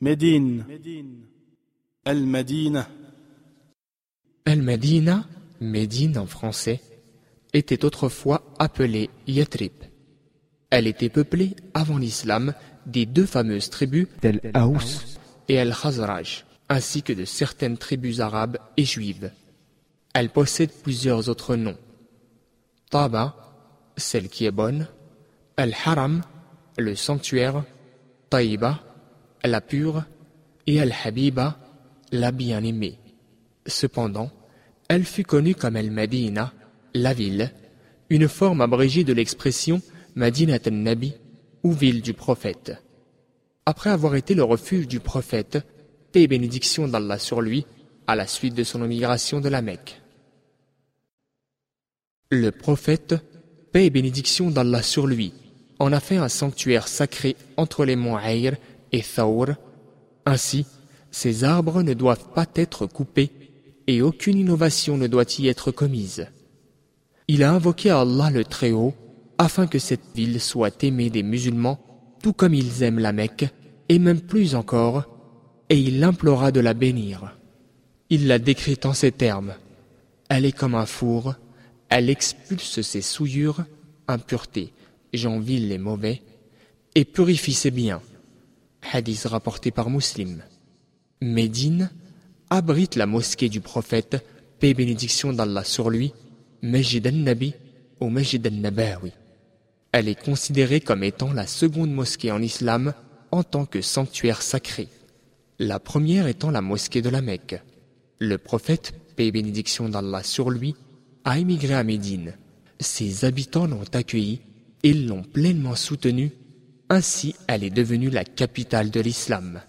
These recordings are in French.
Médine. Al-Madina. Al-Madina, Médine en français, était autrefois appelée Yatrib. Elle était peuplée avant l'islam des deux fameuses tribus d'Al-Aous et Al-Khazraj, ainsi que de certaines tribus arabes et juives. Elle possède plusieurs autres noms. Taba, celle qui est bonne, Al-Haram, le sanctuaire, Taïba, la pure, et Al-Habiba, la bien-aimée. Cependant, elle fut connue comme Al-Madina, la ville, une forme abrégée de l'expression Madinat al-Nabi, ou ville du prophète. Après avoir été le refuge du prophète, paix et bénédiction d'Allah sur lui, à la suite de son émigration de la Mecque. Le prophète, paix et bénédiction d'Allah sur lui, en a fait un sanctuaire sacré entre les monts Aïr et Thawr. Ainsi, ces arbres ne doivent pas être coupés et aucune innovation ne doit y être commise. Il a invoqué Allah le Très-Haut afin que cette ville soit aimée des musulmans tout comme ils aiment la Mecque et même plus encore, et il l'implora de la bénir. Il la décrit en ces termes. Elle est comme un four, elle expulse ses souillures, impuretés, gens vils et mauvais, et purifie ses biens. Hadith rapporté par Muslim. Médine abrite la mosquée du prophète, paix bénédiction d'Allah sur lui, Majid al-Nabi ou Majid al-Nabawi. Elle est considérée comme étant la seconde mosquée en islam en tant que sanctuaire sacré. La première étant la mosquée de la Mecque. Le prophète, paix et bénédiction d'Allah sur lui, a émigré à Médine. Ses habitants l'ont accueilli et l'ont pleinement soutenu. Ainsi, elle est devenue la capitale de l'islam.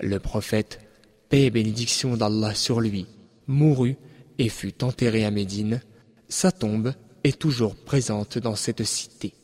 Le prophète, paix et bénédiction d'Allah sur lui, mourut et fut enterré à Médine. Sa tombe est toujours présente dans cette cité.